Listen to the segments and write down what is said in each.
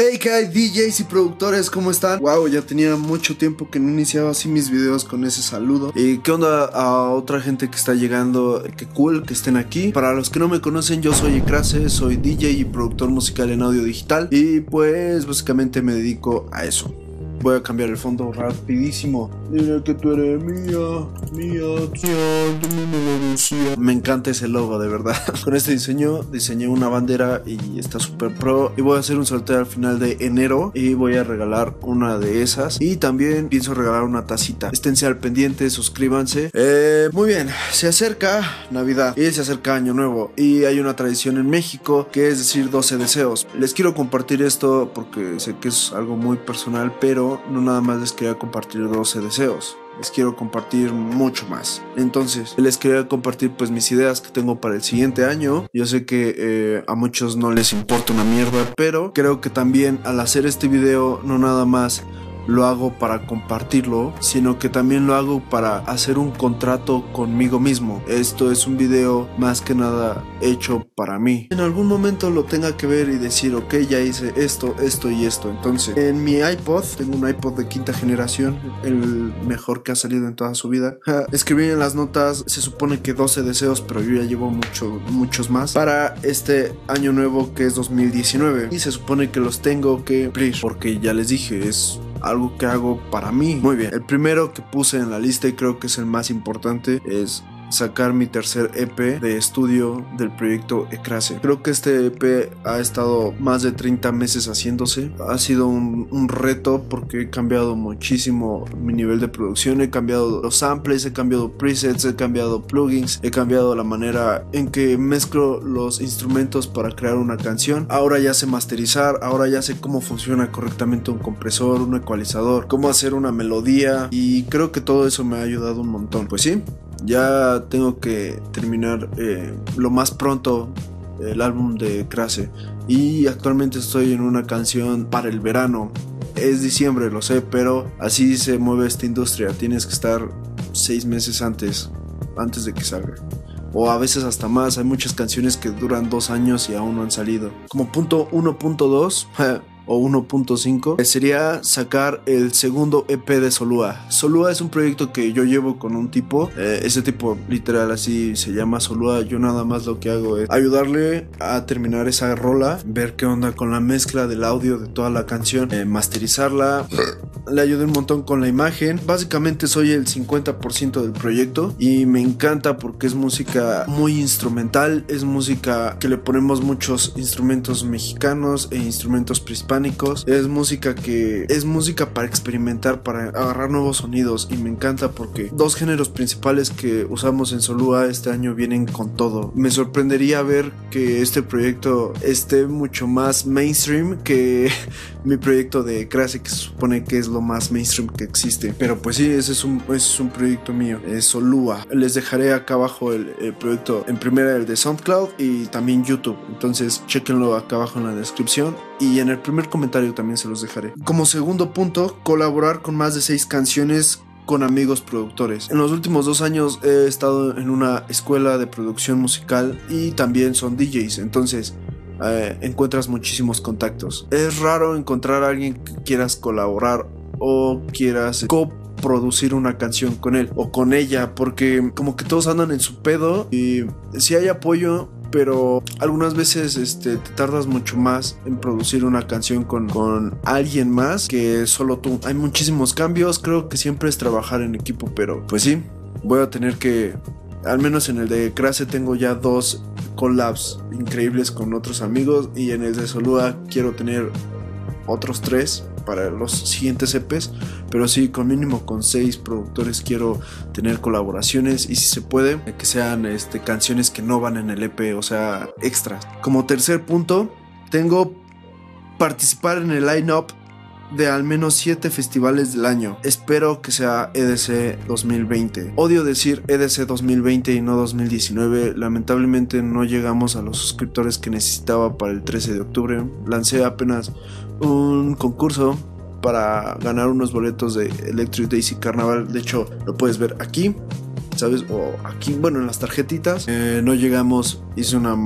Hey, ¿qué hay DJs y productores? ¿Cómo están? Wow, ya tenía mucho tiempo que no iniciaba así mis videos con ese saludo. ¿Y qué onda a otra gente que está llegando? Qué cool que estén aquí. Para los que no me conocen, yo soy Ecrase, soy DJ y productor musical en audio digital. Y pues básicamente me dedico a eso. Voy a cambiar el fondo rapidísimo. Dile que tú eres mía, mía, tía, Me encanta ese logo, de verdad. Con este diseño diseñé una bandera y está súper pro. Y voy a hacer un sorteo al final de enero y voy a regalar una de esas. Y también pienso regalar una tacita. Esténse al pendiente, suscríbanse. Eh, muy bien, se acerca Navidad y se acerca Año Nuevo. Y hay una tradición en México que es decir 12 deseos. Les quiero compartir esto porque sé que es algo muy personal, pero no nada más les quería compartir 12 deseos. Les quiero compartir mucho más. Entonces, les quería compartir pues mis ideas que tengo para el siguiente año. Yo sé que eh, a muchos no les importa una mierda, pero creo que también al hacer este video no nada más lo hago para compartirlo, sino que también lo hago para hacer un contrato conmigo mismo. Esto es un video más que nada hecho para mí. En algún momento lo tenga que ver y decir, ok, ya hice esto, esto y esto. Entonces, en mi iPod, tengo un iPod de quinta generación, el mejor que ha salido en toda su vida. Escribí en las notas, se supone que 12 deseos, pero yo ya llevo mucho, muchos más para este año nuevo que es 2019. Y se supone que los tengo que cumplir, porque ya les dije, es algo que hago para mí. Muy bien, el primero que puse en la lista y creo que es el más importante es sacar mi tercer EP de estudio del proyecto Ecrase. Creo que este EP ha estado más de 30 meses haciéndose. Ha sido un, reto porque he cambiado muchísimo mi nivel de producción. He cambiado los samples, he cambiado presets, he cambiado plugins, he cambiado la manera en que mezclo los instrumentos para crear una canción. Ahora ya sé masterizar, ahora ya sé cómo funciona correctamente un compresor, un ecualizador, cómo hacer una melodía y creo que todo eso me ha ayudado un montón. Pues sí, ya tengo que terminar eh, lo más pronto el álbum de Crase. Y actualmente estoy en una canción para el verano. Es diciembre, lo sé, pero así se mueve esta industria. Tienes que estar seis meses antes, antes de que salga. O a veces hasta más. Hay muchas canciones que duran dos años y aún no han salido. Como punto 1.2, o 1.5 sería sacar el segundo EP de Solúa. Solúa es un proyecto que yo llevo con un tipo, eh, ese tipo literal así se llama Solúa. Yo nada más lo que hago es ayudarle a terminar esa rola, ver qué onda con la mezcla del audio de toda la canción, eh, masterizarla. Le ayudé un montón con la imagen. Básicamente soy el 50% del proyecto y me encanta porque es música muy instrumental, es música que le ponemos muchos instrumentos mexicanos e instrumentos prehispánicos es música que es música para experimentar, para agarrar nuevos sonidos y me encanta porque dos géneros principales que usamos en Solúa este año vienen con todo. Me sorprendería ver que este proyecto esté mucho más mainstream que mi proyecto de Crase que se supone que es lo más mainstream que existe. Pero pues sí, ese es un, es un proyecto mío, es Solúa. Les dejaré acá abajo el, el proyecto en primera el de SoundCloud y también YouTube. Entonces chequenlo acá abajo en la descripción y en el primer comentario también se los dejaré. Como segundo punto, colaborar con más de seis canciones con amigos productores. En los últimos dos años he estado en una escuela de producción musical y también son DJs, entonces eh, encuentras muchísimos contactos. Es raro encontrar a alguien que quieras colaborar o quieras coproducir una canción con él o con ella porque como que todos andan en su pedo y si hay apoyo pero algunas veces este, te tardas mucho más en producir una canción con, con alguien más que solo tú. Hay muchísimos cambios, creo que siempre es trabajar en equipo, pero pues sí, voy a tener que, al menos en el de Crase tengo ya dos collabs increíbles con otros amigos y en el de Solúa quiero tener otros tres para los siguientes EPs, pero sí, con mínimo con seis productores quiero tener colaboraciones y si se puede, que sean este, canciones que no van en el EP, o sea, extras. Como tercer punto, tengo participar en el line-up de al menos 7 festivales del año. Espero que sea EDC 2020. Odio decir EDC 2020 y no 2019. Lamentablemente no llegamos a los suscriptores que necesitaba para el 13 de octubre. Lancé apenas un concurso para ganar unos boletos de Electric Daisy Carnaval. De hecho, lo puedes ver aquí. ¿Sabes? O aquí, bueno, en las tarjetitas. Eh, no llegamos, hice una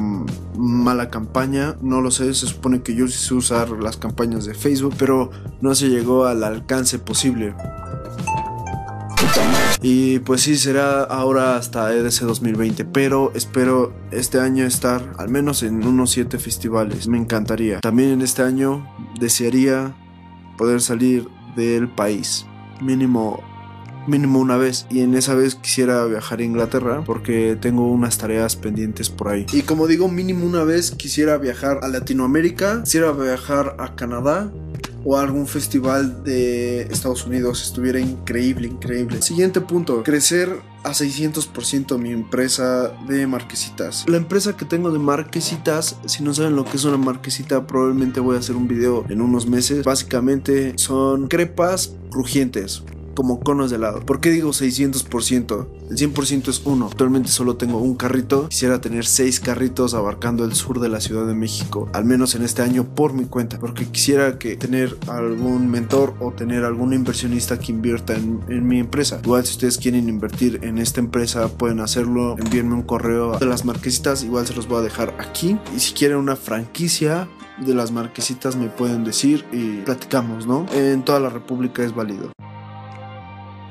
mala campaña, no lo sé, se supone que yo sí sé usar las campañas de Facebook, pero no se llegó al alcance posible. Y pues sí, será ahora hasta EDC 2020, pero espero este año estar al menos en unos 7 festivales. Me encantaría. También en este año desearía poder salir del país. Mínimo mínimo una vez y en esa vez quisiera viajar a Inglaterra porque tengo unas tareas pendientes por ahí. Y como digo, mínimo una vez quisiera viajar a Latinoamérica, quisiera viajar a Canadá o algún festival de Estados Unidos estuviera increíble, increíble. Siguiente punto, crecer a 600% mi empresa de marquesitas. La empresa que tengo de marquesitas, si no saben lo que es una marquesita, probablemente voy a hacer un video en unos meses. Básicamente son crepas crujientes como conos de helado. ¿Por qué digo 600%? El 100% es uno. Actualmente solo tengo un carrito. Quisiera tener seis carritos abarcando el sur de la Ciudad de México. Al menos en este año por mi cuenta. Porque quisiera que tener algún mentor o tener algún inversionista que invierta en, en mi empresa. Igual si ustedes quieren invertir en esta empresa pueden hacerlo. Envíenme un correo de las marquesitas. Igual se los voy a dejar aquí. Y si quieren una franquicia de las marquesitas me pueden decir y platicamos, ¿no? En toda la República es válido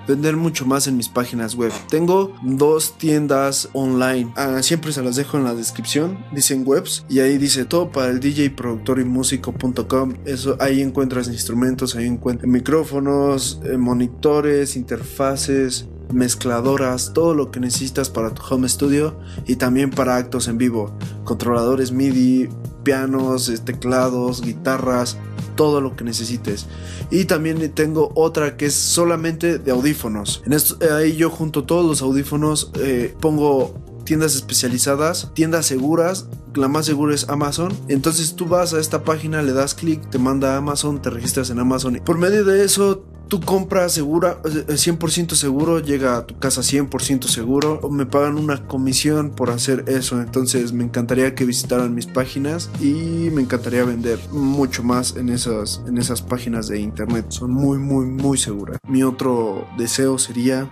vender mucho más en mis páginas web. Tengo dos tiendas online. Ah, siempre se las dejo en la descripción. Dicen webs y ahí dice todo para el DJ productor y músico.com. Eso ahí encuentras instrumentos, ahí encuentras micrófonos, eh, monitores, interfaces, mezcladoras, todo lo que necesitas para tu home studio y también para actos en vivo, controladores MIDI, pianos, teclados, guitarras, todo lo que necesites. Y también tengo otra que es solamente de audífonos. En esto, eh, ahí yo junto todos los audífonos eh, pongo tiendas especializadas, tiendas seguras. La más segura es Amazon. Entonces tú vas a esta página, le das clic, te manda a Amazon, te registras en Amazon. Por medio de eso tu compra segura, 100% seguro, llega a tu casa 100% seguro, me pagan una comisión por hacer eso, entonces me encantaría que visitaran mis páginas y me encantaría vender mucho más en esas, en esas páginas de internet, son muy muy muy seguras. Mi otro deseo sería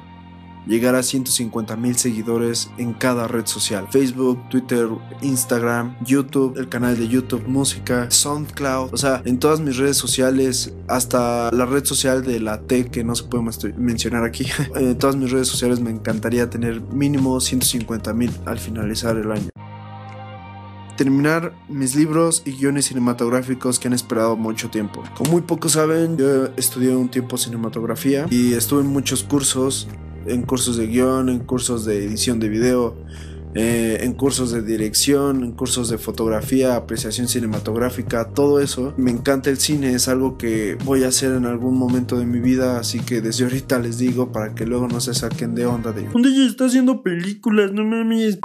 llegar a 150 mil seguidores en cada red social. Facebook, Twitter, Instagram, YouTube, el canal de YouTube, música, SoundCloud, o sea, en todas mis redes sociales, hasta la red social de la T que no se puede mencionar aquí. en todas mis redes sociales me encantaría tener mínimo 150 mil al finalizar el año terminar mis libros y guiones cinematográficos que han esperado mucho tiempo. Como muy pocos saben, yo estudié un tiempo cinematografía y estuve en muchos cursos en cursos de guion, en cursos de edición de video, eh, en cursos de dirección, en cursos de fotografía, apreciación cinematográfica, todo eso. Me encanta el cine, es algo que voy a hacer en algún momento de mi vida, así que desde ahorita les digo para que luego no se saquen de onda de... ¿Dónde ya está haciendo películas? No mames.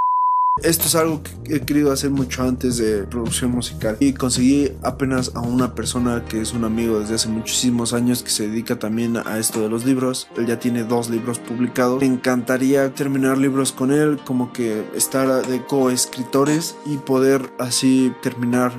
Esto es algo que he querido hacer mucho antes de producción musical y conseguí apenas a una persona que es un amigo desde hace muchísimos años que se dedica también a esto de los libros. Él ya tiene dos libros publicados. Me encantaría terminar libros con él, como que estar de coescritores y poder así terminar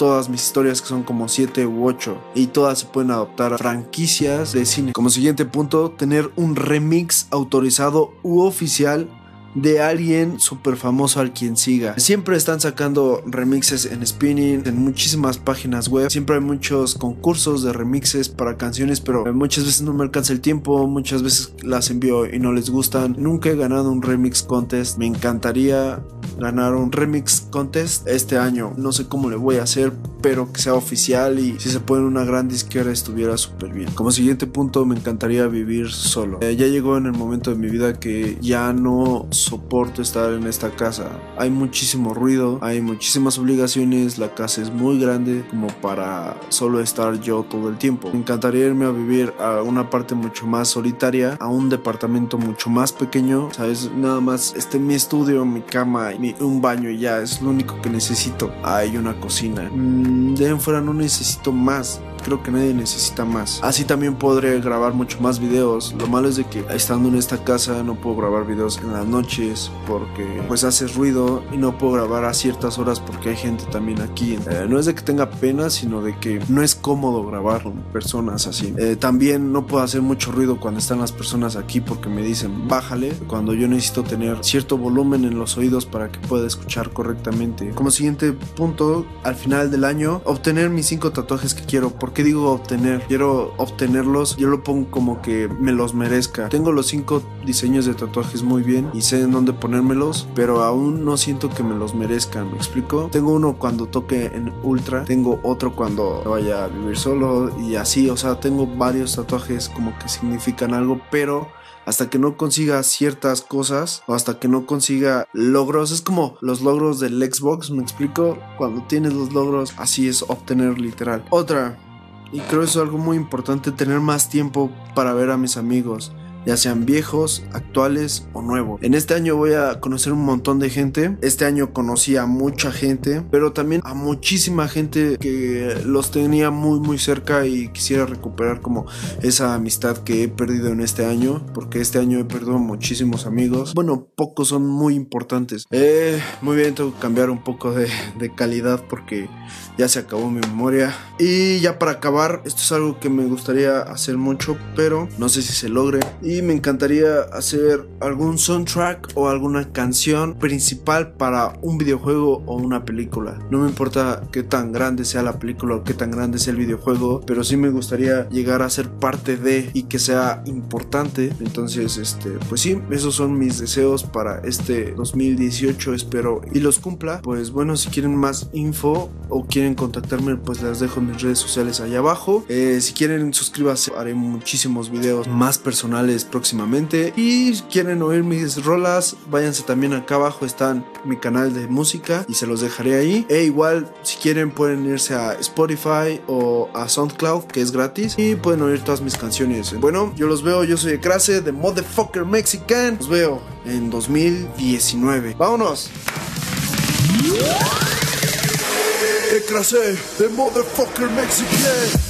todas mis historias que son como 7 u 8 y todas se pueden adoptar a franquicias de cine. Como siguiente punto, tener un remix autorizado u oficial de alguien súper famoso al quien siga. Siempre están sacando remixes en Spinning, en muchísimas páginas web. Siempre hay muchos concursos de remixes para canciones, pero muchas veces no me alcanza el tiempo, muchas veces las envío y no les gustan. Nunca he ganado un remix contest. Me encantaría ganar un remix contest este año. No sé cómo le voy a hacer, pero que sea oficial y si se en una gran disquera estuviera súper bien. Como siguiente punto, me encantaría vivir solo. Eh, ya llegó en el momento de mi vida que ya no soporto estar en esta casa. Hay muchísimo ruido, hay muchísimas obligaciones, la casa es muy grande como para solo estar yo todo el tiempo. Me encantaría irme a vivir a una parte mucho más solitaria, a un departamento mucho más pequeño, sabes, nada más este mi estudio, mi cama un baño ya es lo único que necesito. Hay una cocina. Mm, de en fuera no necesito más creo que nadie necesita más. Así también podré grabar mucho más videos. Lo malo es de que estando en esta casa no puedo grabar videos en las noches porque pues hace ruido y no puedo grabar a ciertas horas porque hay gente también aquí. Eh, no es de que tenga pena, sino de que no es cómodo grabar con personas así. Eh, también no puedo hacer mucho ruido cuando están las personas aquí porque me dicen bájale cuando yo necesito tener cierto volumen en los oídos para que pueda escuchar correctamente. Como siguiente punto, al final del año, obtener mis cinco tatuajes que quiero. ¿Por qué digo obtener? Quiero obtenerlos, yo lo pongo como que me los merezca. Tengo los cinco diseños de tatuajes muy bien y sé en dónde ponérmelos, pero aún no siento que me los merezcan. ¿Me explico? Tengo uno cuando toque en Ultra, tengo otro cuando vaya a vivir solo y así, o sea, tengo varios tatuajes como que significan algo, pero hasta que no consiga ciertas cosas o hasta que no consiga logros. Es como los logros del Xbox, me explico. Cuando tienes los logros, así es obtener literal. Otra, y creo eso es algo muy importante, tener más tiempo para ver a mis amigos ya sean viejos, actuales o nuevos. En este año voy a conocer un montón de gente. Este año conocí a mucha gente, pero también a muchísima gente que los tenía muy muy cerca y quisiera recuperar como esa amistad que he perdido en este año, porque este año he perdido muchísimos amigos. Bueno, pocos son muy importantes. Eh, muy bien, tengo que cambiar un poco de, calidad porque ya se acabó mi memoria. Y ya para acabar, esto es algo que me gustaría hacer mucho, pero no sé si se logre me encantaría hacer algún soundtrack o alguna canción principal para un videojuego o una película. No me importa qué tan grande sea la película o qué tan grande sea el videojuego, pero sí me gustaría llegar a ser parte de y que sea importante. Entonces, este, pues sí, esos son mis deseos para este 2018, espero y los cumpla. Pues bueno, si quieren más info o quieren contactarme, pues las dejo en mis redes sociales allá abajo. Eh, si quieren, suscríbase, haré muchísimos videos más personales próximamente. Y quieren oír mis rolas, váyanse también acá abajo, están mi canal de música y se los dejaré ahí. E igual, si quieren, pueden irse a Spotify o a SoundCloud, que es gratis, y pueden oír todas mis canciones. Bueno, yo los veo, yo soy Ecrase de Motherfucker Mexican. Los veo en 2019. ¡Vámonos! Ecrase de Motherfucker Mexican.